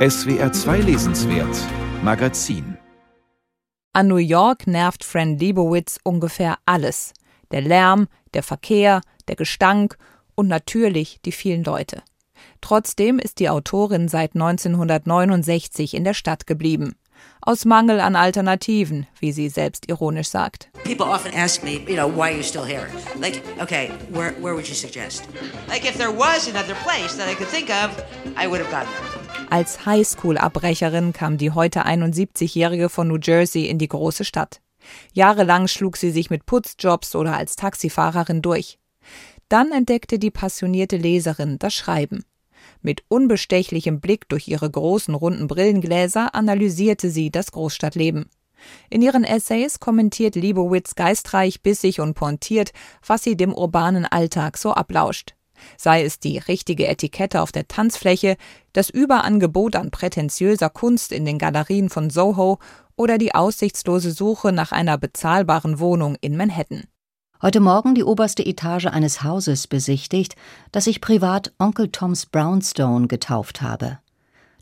SWR 2 Lesenswert Magazin An New York nervt Fran Lebowitz ungefähr alles. Der Lärm, der Verkehr, der Gestank und natürlich die vielen Leute. Trotzdem ist die Autorin seit 1969 in der Stadt geblieben aus Mangel an Alternativen, wie sie selbst ironisch sagt. People often ask me, you know, why are you still here? Like, okay, where, where would you suggest? Like, if there was another place that I could think of, I would have gone there. Als Highschool-Abbrecherin kam die heute 71-Jährige von New Jersey in die große Stadt. Jahrelang schlug sie sich mit Putzjobs oder als Taxifahrerin durch. Dann entdeckte die passionierte Leserin das Schreiben. Mit unbestechlichem Blick durch ihre großen runden Brillengläser analysierte sie das Großstadtleben. In ihren Essays kommentiert Liebowitz geistreich, bissig und pointiert, was sie dem urbanen Alltag so ablauscht. Sei es die richtige Etikette auf der Tanzfläche, das Überangebot an prätentiöser Kunst in den Galerien von Soho oder die aussichtslose Suche nach einer bezahlbaren Wohnung in Manhattan heute Morgen die oberste Etage eines Hauses besichtigt, das ich privat Onkel Toms Brownstone getauft habe.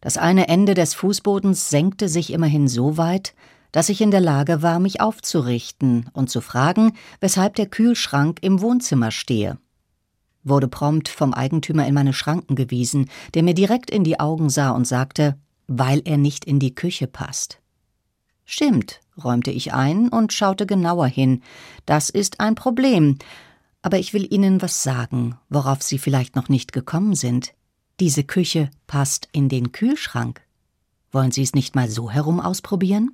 Das eine Ende des Fußbodens senkte sich immerhin so weit, dass ich in der Lage war, mich aufzurichten und zu fragen, weshalb der Kühlschrank im Wohnzimmer stehe. Wurde prompt vom Eigentümer in meine Schranken gewiesen, der mir direkt in die Augen sah und sagte, weil er nicht in die Küche passt. Stimmt, räumte ich ein und schaute genauer hin. Das ist ein Problem. Aber ich will Ihnen was sagen, worauf Sie vielleicht noch nicht gekommen sind. Diese Küche passt in den Kühlschrank. Wollen Sie es nicht mal so herum ausprobieren?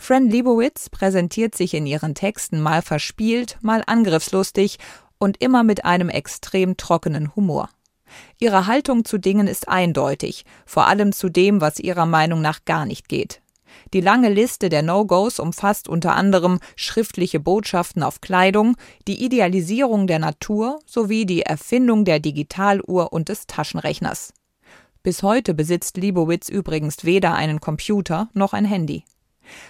Fran Lebowitz präsentiert sich in ihren Texten mal verspielt, mal angriffslustig und immer mit einem extrem trockenen Humor. Ihre Haltung zu Dingen ist eindeutig, vor allem zu dem, was ihrer Meinung nach gar nicht geht. Die lange Liste der No-Gos umfasst unter anderem schriftliche Botschaften auf Kleidung, die Idealisierung der Natur sowie die Erfindung der Digitaluhr und des Taschenrechners. Bis heute besitzt Liebowitz übrigens weder einen Computer noch ein Handy.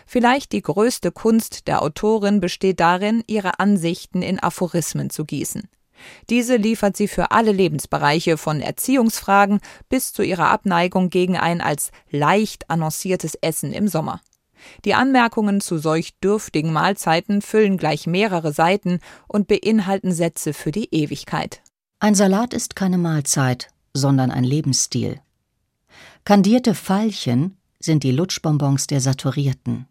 Vielleicht die größte Kunst der Autorin besteht darin, ihre Ansichten in Aphorismen zu gießen. Diese liefert sie für alle Lebensbereiche von Erziehungsfragen bis zu ihrer Abneigung gegen ein als leicht annonciertes Essen im Sommer. Die Anmerkungen zu solch dürftigen Mahlzeiten füllen gleich mehrere Seiten und beinhalten Sätze für die Ewigkeit. Ein Salat ist keine Mahlzeit, sondern ein Lebensstil. Kandierte Veilchen sind die Lutschbonbons der Saturierten.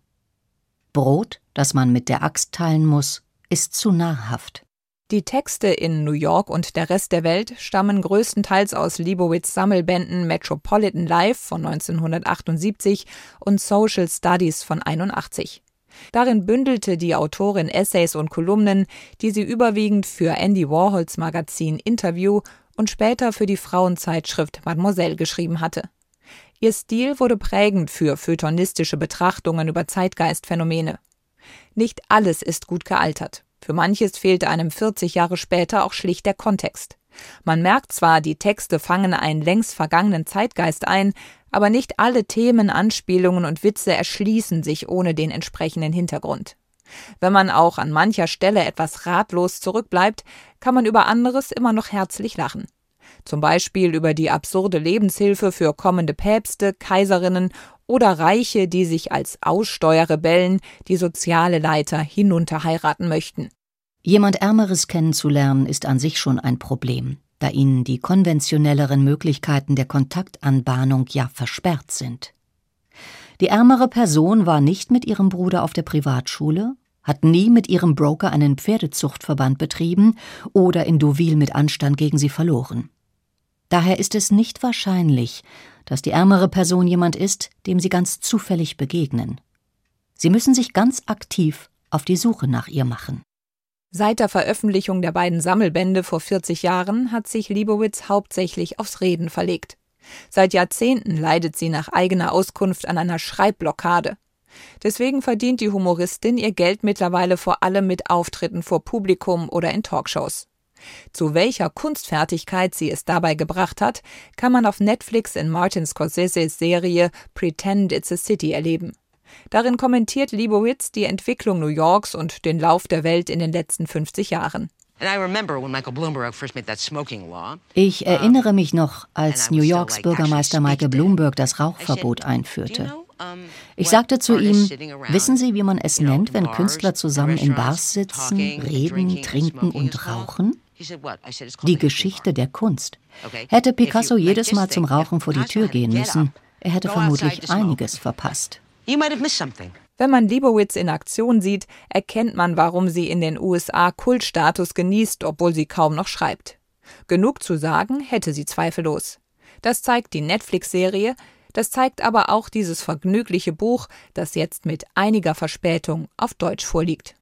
Brot, das man mit der Axt teilen muss, ist zu nahrhaft. Die Texte in New York und der Rest der Welt stammen größtenteils aus Leibowitz Sammelbänden Metropolitan Life von 1978 und Social Studies von 81. Darin bündelte die Autorin Essays und Kolumnen, die sie überwiegend für Andy Warhols Magazin Interview und später für die Frauenzeitschrift Mademoiselle geschrieben hatte. Ihr Stil wurde prägend für feuilletonistische Betrachtungen über Zeitgeistphänomene. Nicht alles ist gut gealtert. Für manches fehlte einem 40 Jahre später auch schlicht der Kontext. Man merkt zwar, die Texte fangen einen längst vergangenen Zeitgeist ein, aber nicht alle Themen, Anspielungen und Witze erschließen sich ohne den entsprechenden Hintergrund. Wenn man auch an mancher Stelle etwas ratlos zurückbleibt, kann man über anderes immer noch herzlich lachen. Zum Beispiel über die absurde Lebenshilfe für kommende Päpste, Kaiserinnen oder Reiche, die sich als Aussteuerrebellen die soziale Leiter hinunterheiraten möchten. Jemand Ärmeres kennenzulernen ist an sich schon ein Problem, da ihnen die konventionelleren Möglichkeiten der Kontaktanbahnung ja versperrt sind. Die ärmere Person war nicht mit ihrem Bruder auf der Privatschule, hat nie mit ihrem Broker einen Pferdezuchtverband betrieben oder in Deauville mit Anstand gegen sie verloren. Daher ist es nicht wahrscheinlich, dass die ärmere Person jemand ist, dem Sie ganz zufällig begegnen. Sie müssen sich ganz aktiv auf die Suche nach ihr machen. Seit der Veröffentlichung der beiden Sammelbände vor 40 Jahren hat sich Liebowitz hauptsächlich aufs Reden verlegt. Seit Jahrzehnten leidet sie nach eigener Auskunft an einer Schreibblockade. Deswegen verdient die Humoristin ihr Geld mittlerweile vor allem mit Auftritten vor Publikum oder in Talkshows. Zu welcher Kunstfertigkeit sie es dabei gebracht hat, kann man auf Netflix in Martin Scorseses Serie Pretend It's a City erleben. Darin kommentiert Liebowitz die Entwicklung New Yorks und den Lauf der Welt in den letzten 50 Jahren. Ich erinnere mich noch, als New Yorks Bürgermeister Michael Bloomberg das Rauchverbot einführte. Ich sagte zu ihm, wissen Sie, wie man es nennt, wenn Künstler zusammen in Bars sitzen, reden, trinken und rauchen? Die Geschichte der Kunst. Hätte Picasso jedes Mal zum Rauchen vor die Tür gehen müssen, er hätte vermutlich einiges verpasst. Wenn man Leibowitz in Aktion sieht, erkennt man, warum sie in den USA Kultstatus genießt, obwohl sie kaum noch schreibt. Genug zu sagen hätte sie zweifellos. Das zeigt die Netflix-Serie, das zeigt aber auch dieses vergnügliche Buch, das jetzt mit einiger Verspätung auf Deutsch vorliegt.